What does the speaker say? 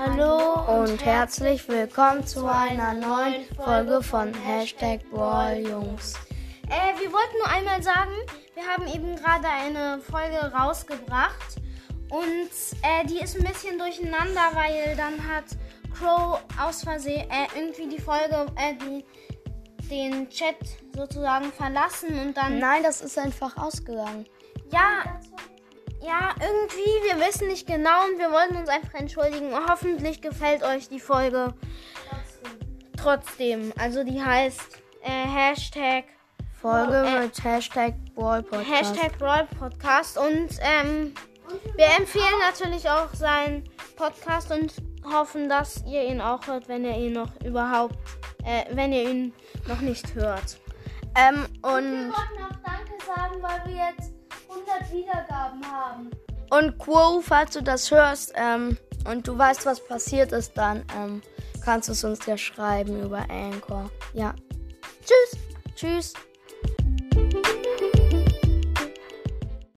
Hallo und herzlich willkommen zu einer neuen Folge von Hashtag Jungs. Äh, wir wollten nur einmal sagen, wir haben eben gerade eine Folge rausgebracht und äh, die ist ein bisschen durcheinander, weil dann hat Crow aus Versehen äh, irgendwie die Folge, äh, die, den Chat sozusagen verlassen und dann. Nein, das ist einfach ausgegangen. Ja, ja, irgendwie, wir wissen nicht genau und wir wollten uns einfach entschuldigen. Hoffentlich gefällt euch die Folge trotzdem. Also die heißt äh, Hashtag Folge äh, mit Hashtag Brawl Podcast. Hashtag Brawl Podcast und ähm, wir empfehlen natürlich auch seinen Podcast und hoffen, dass ihr ihn auch hört, wenn ihr ihn noch überhaupt, äh, wenn ihr ihn noch nicht hört. Ähm, und, und wir wollten auch Danke sagen, weil wir jetzt 100 Wiedergaben haben. Und Quo, falls du das hörst ähm, und du weißt, was passiert ist, dann ähm, kannst du es uns ja schreiben über Anchor. Ja. Tschüss. Tschüss.